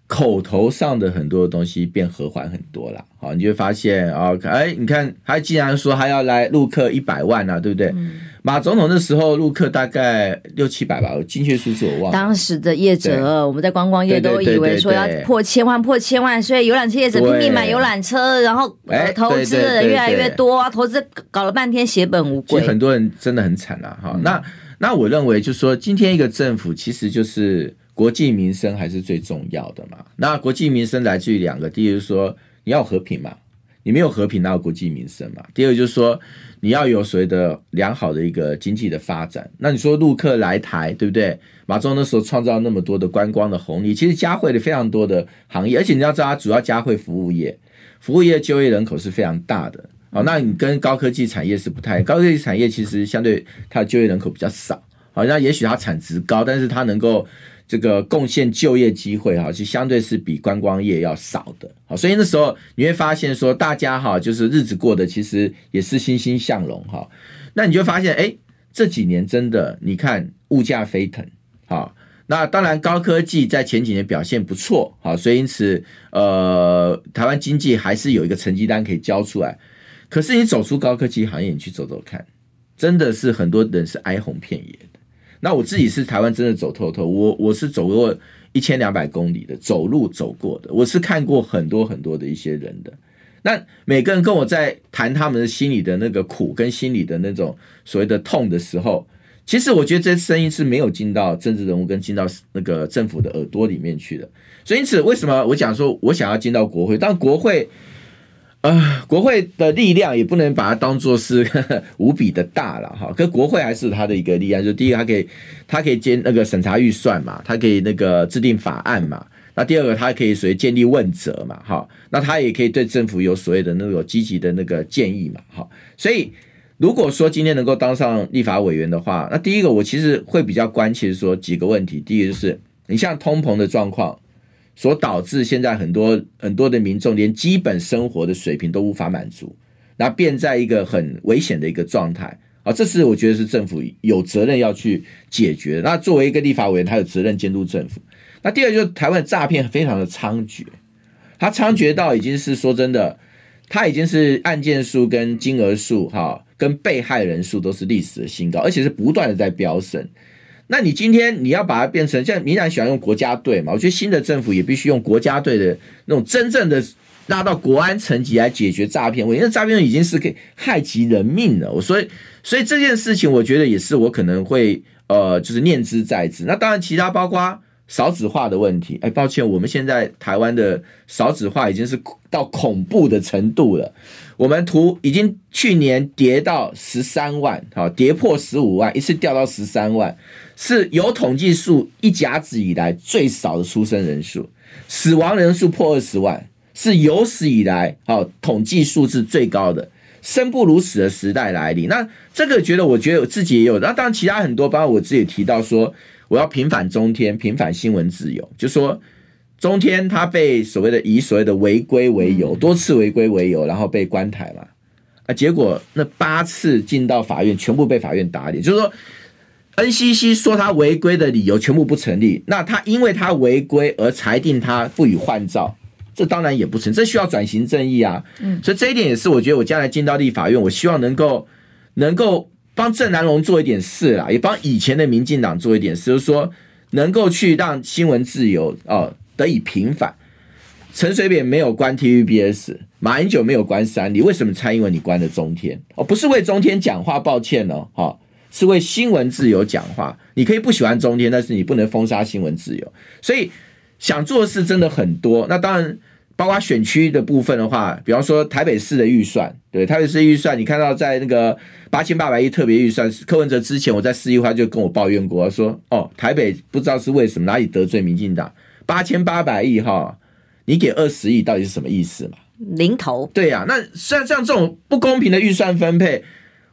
Speaker 2: 口头上的很多东西变和缓很多了。好，你就会发现啊，哎，你看他竟然说他要来陆客一百万啊，对不对？马总统那时候陆客大概六七百吧，我精确数字我忘了。
Speaker 1: 当时的业者，我们在观光业都以为说要破千万，破千万，所以游览车业者拼命买游览车，然后投资的人越来越多，啊，投资搞了半天血本无归。
Speaker 2: 其实很多人真的很惨啊！哈、嗯，那那我认为就是说，今天一个政府其实就是国计民生还是最重要的嘛。那国计民生来自于两个，第一就是说你要和平嘛。你没有和平，哪有国计民生嘛？第二就是说，你要有所谓的良好的一个经济的发展。那你说陆客来台，对不对？马中那时候创造那么多的观光的红利，其实嘉惠了非常多的行业，而且你要知道，它主要嘉惠服务业，服务业就业人口是非常大的。好，那你跟高科技产业是不太，高科技产业其实相对它的就业人口比较少。好，那也许它产值高，但是它能够。这个贡献就业机会哈，是相对是比观光业要少的，好，所以那时候你会发现说，大家哈就是日子过得其实也是欣欣向荣哈。那你就发现，哎，这几年真的，你看物价飞腾，好，那当然高科技在前几年表现不错，好，所以因此呃，台湾经济还是有一个成绩单可以交出来。可是你走出高科技行业，你去走走看，真的是很多人是哀鸿遍野。那我自己是台湾真的走透透，我我是走过一千两百公里的，走路走过的，我是看过很多很多的一些人的。那每个人跟我在谈他们的心里的那个苦跟心里的那种所谓的痛的时候，其实我觉得这声音是没有进到政治人物跟进到那个政府的耳朵里面去的。所以因此，为什么我讲说我想要进到国会？但国会。啊、国会的力量也不能把它当做是呵 呵无比的大了哈。可国会还是它的一个力量，就第一个，它可以它可以监那个审查预算嘛，它可以那个制定法案嘛。那第二个，它可以属于建立问责嘛，哈。那它也可以对政府有所谓的那种积极的那个建议嘛，哈。所以如果说今天能够当上立法委员的话，那第一个我其实会比较关切说几个问题。第一个就是你像通膨的状况。所导致现在很多很多的民众连基本生活的水平都无法满足，那变在一个很危险的一个状态啊！这是我觉得是政府有责任要去解决。那作为一个立法委员，他有责任监督政府。那第二就是台湾诈骗非常的猖獗，它猖獗到已经是说真的，它已经是案件数跟金额数哈，跟被害人数都是历史的新高，而且是不断的在飙升。那你今天你要把它变成像民进喜欢用国家队嘛？我觉得新的政府也必须用国家队的那种真正的拉到国安层级来解决诈骗问题，因为诈骗已经是可以害及人命了。我所以所以这件事情，我觉得也是我可能会呃，就是念之在兹。那当然，其他包括少子化的问题。哎，抱歉，我们现在台湾的少子化已经是到恐怖的程度了。我们图已经去年跌到十三万，好，跌破十五万，一次掉到十三万。是有统计数一甲子以来最少的出生人数，死亡人数破二十万，是有史以来好统计数字最高的，生不如死的时代来临。那这个觉得，我觉得我自己也有。那当然，其他很多，包括我自己也提到说，我要平反中天，平反新闻自由，就说中天他被所谓的以所谓的违规为由，多次违规为由，然后被关台嘛，啊，结果那八次进到法院，全部被法院打脸，就是说。NCC 说他违规的理由全部不成立，那他因为他违规而裁定他不予换照，这当然也不成，这需要转型正义啊。嗯，所以这一点也是我觉得我将来进到立法院，我希望能够能够帮郑南龙做一点事啦，也帮以前的民进党做一点事，就是说能够去让新闻自由哦得以平反。陈水扁没有关 TVBS，马英九没有关三立，为什么蔡英文你关了中天？哦，不是为中天讲话，抱歉哦，哈。是为新闻自由讲话，你可以不喜欢中天，但是你不能封杀新闻自由。所以想做的事真的很多。那当然，包括选区的部分的话，比方说台北市的预算，对台北市预算，你看到在那个八千八百亿特别预算，柯文哲之前我在市议会就跟我抱怨过，说哦，台北不知道是为什么哪里得罪民进党，八千八百亿哈，你给二十亿到底是什么意思嘛？
Speaker 1: 零头。对呀、啊，那像像这种不公平的预算分配。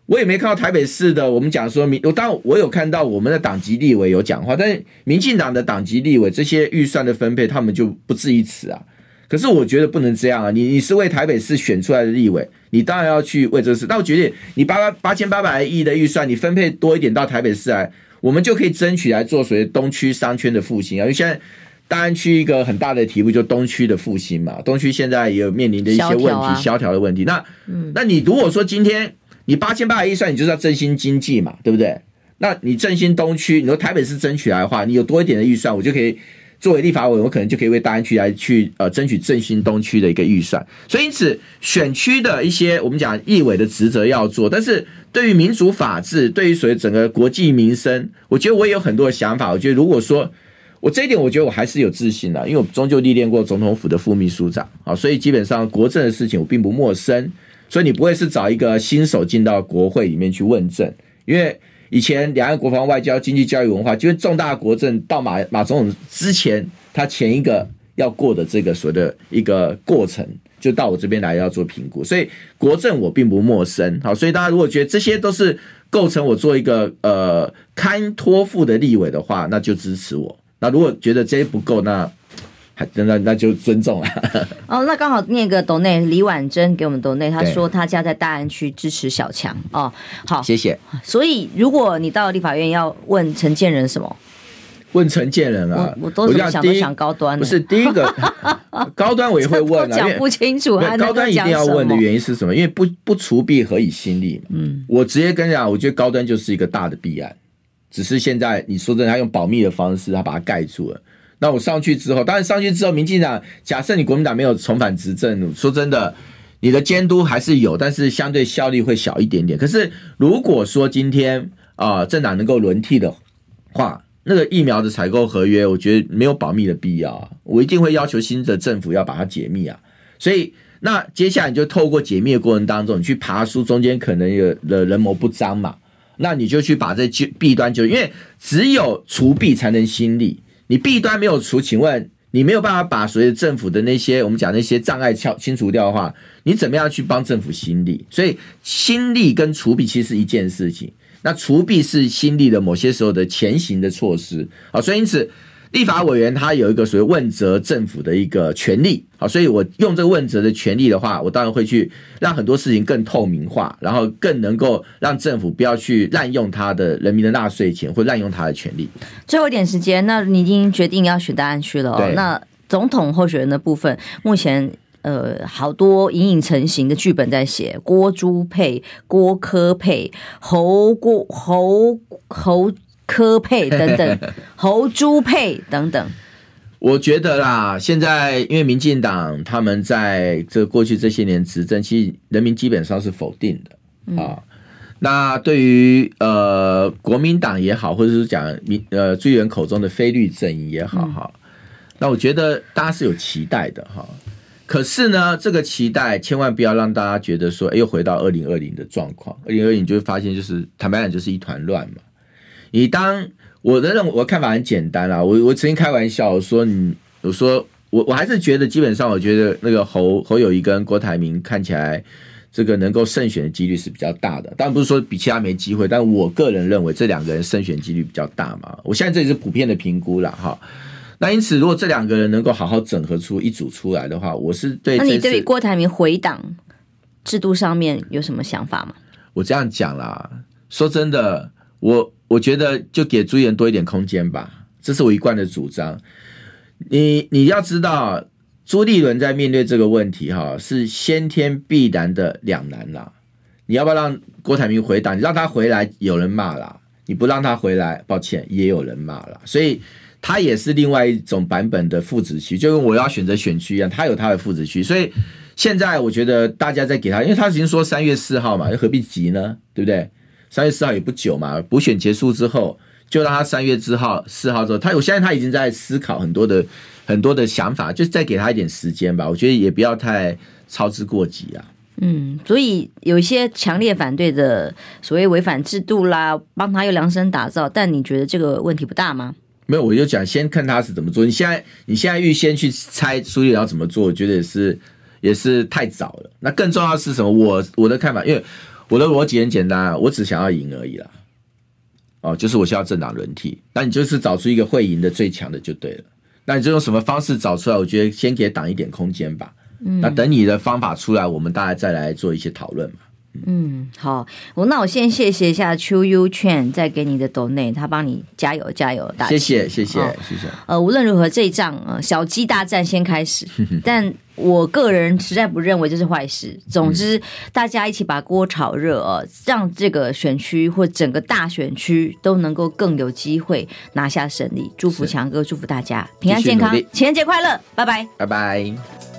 Speaker 1: 我也没看到台北市的，我们讲说民，我当然我有看到我们的党籍立委有讲话，但是民进党的党籍立委这些预算的分配，他们就不置一词啊。可是我觉得不能这样啊，你你是为台北市选出来的立委，你当然要去为这个事。但我觉得你八八八千八百亿的预算，你分配多一点到台北市来，我们就可以争取来做所谓东区商圈的复兴啊。因为现在大安区一个很大的题目就东区的复兴嘛，东区现在也有面临的一些问题，萧条的问题。那嗯，那你如果说今天。你八千八百亿算，你就是要振兴经济嘛，对不对？那你振兴东区，你说台北市争取来的话，你有多一点的预算，我就可以作为立法委，我可能就可以为大安区来去呃争取振兴东区的一个预算。所以因此，选区的一些我们讲议委的职责要做，但是对于民主法治，对于所谓整个国计民生，我觉得我也有很多的想法。我觉得如果说
Speaker 2: 我这一点我觉得我还是有自信的，因为我终究历练过总统府的副秘书长啊，所以基本上国政的事情我并不陌生。所以你不会是找一个新手进到国会里面去问政，因为以前两岸国防外交、经济教育文化，就是重大国政到马马总统之前，他前一个要过的这个所谓的一个过程，就到我这边来要做评估。所以国政我并不陌生，好，所以大家如果觉得这些都是构成我做一个呃堪托付的立委的话，那就支持我。那如果觉得这些不够，那那那就尊重了。
Speaker 1: 哦，那刚好那个董内李婉珍给我们董内，他说他家在大安区支持小强哦。好，
Speaker 2: 谢谢。
Speaker 1: 所以如果你到立法院要问陈建仁什么？
Speaker 2: 问陈建仁啊，
Speaker 1: 我，我都是想都想高端。
Speaker 2: 不是第一个 高端我也会问啊，
Speaker 1: 讲不清楚。
Speaker 2: 高端一定要问的原因是什么？因为不不除弊何以兴利？嗯，我直接跟你讲，我觉得高端就是一个大的弊案，只是现在你说真的，他用保密的方式，他把它盖住了。那我上去之后，当然上去之后，民进党假设你国民党没有重返执政，说真的，你的监督还是有，但是相对效率会小一点点。可是如果说今天啊、政党能够轮替的话，那个疫苗的采购合约，我觉得没有保密的必要啊，我一定会要求新的政府要把它解密啊。所以那接下来你就透过解密的过程当中，你去爬书中间可能有的人谋不臧嘛，那你就去把这弊端就因为只有除弊才能兴利。你弊端没有除，请问你没有办法把所谓政府的那些我们讲那些障碍敲清除掉的话，你怎么样去帮政府心力？所以心力跟除弊其实是一件事情。那除弊是心力的某些时候的前行的措施啊，所以因此。立法委员他有一个所谓问责政府的一个权利，好，所以我用这个问责的权利的话，我当然会去让很多事情更透明化，然后更能够让政府不要去滥用他的人民的纳税钱或滥用他的权利。
Speaker 1: 最后一点时间，那你已经决定要选大安区了哦。那总统候选人的部分，目前呃好多隐隐成型的剧本在写，郭朱配、郭科配、侯郭侯侯。柯配等等，侯朱配等等。
Speaker 2: 我觉得啦，现在因为民进党他们在这过去这些年执政，其实人民基本上是否定的啊。那对于呃国民党也好，或者是讲民呃朱元口中的非律阵营也好哈，那我觉得大家是有期待的哈。可是呢，这个期待千万不要让大家觉得说，哎，又回到二零二零的状况。二零二零你就会发现，就是坦白讲，就是一团乱嘛。你当我的认为，我的看法很简单啦。我我曾经开玩笑我说你，我说我我还是觉得，基本上我觉得那个侯侯友谊跟郭台铭看起来，这个能够胜选的几率是比较大的。当然不是说比其他没机会，但我个人认为这两个人胜选几率比较大嘛。我现在这里是普遍的评估了哈。那因此，如果这两个人能够好好整合出一组出来的话，我是对。
Speaker 1: 那你对于郭台铭回党制度上面有什么想法吗？
Speaker 2: 我这样讲啦，说真的，我。我觉得就给朱元多一点空间吧，这是我一贯的主张。你你要知道，朱立伦在面对这个问题哈，是先天必然的两难啦。你要不要让郭台铭回答？你让他回来，有人骂啦；你不让他回来，抱歉，也有人骂啦。所以他也是另外一种版本的父子区，就跟我要选择选区一样，他有他的父子区。所以现在我觉得大家在给他，因为他已经说三月四号嘛，又何必急呢？对不对？三月四号也不久嘛，补选结束之后，就让他三月之号四号之后，他我相信他已经在思考很多的很多的想法，就是再给他一点时间吧。我觉得也不要太操之过急啊。
Speaker 1: 嗯，所以有一些强烈反对的所谓违反制度啦，帮他又量身打造，但你觉得这个问题不大吗？
Speaker 2: 没有，我就讲先看他是怎么做。你现在你现在预先去猜苏立要怎么做，我觉得也是也是太早了。那更重要的是什么？我我的看法，因为。我的逻辑很简单啊，我只想要赢而已啦。哦，就是我需要政党轮替，那你就是找出一个会赢的最强的就对了。那你就用什么方式找出来？我觉得先给党一点空间吧。嗯，那等你的方法出来，我们大家再来做一些讨论嘛。
Speaker 1: 嗯，好，我那我先谢谢一下邱优劝，再给你的斗内，他帮你加油加油，大家谢
Speaker 2: 谢谢谢谢谢。
Speaker 1: 呃，无论如何，这一仗呃小鸡大战先开始，但我个人实在不认为这是坏事。总之，大家一起把锅炒热呃，让这个选区或整个大选区都能够更有机会拿下胜利。祝福强哥，祝福大家平安健康，情人节快乐，拜拜，
Speaker 2: 拜拜。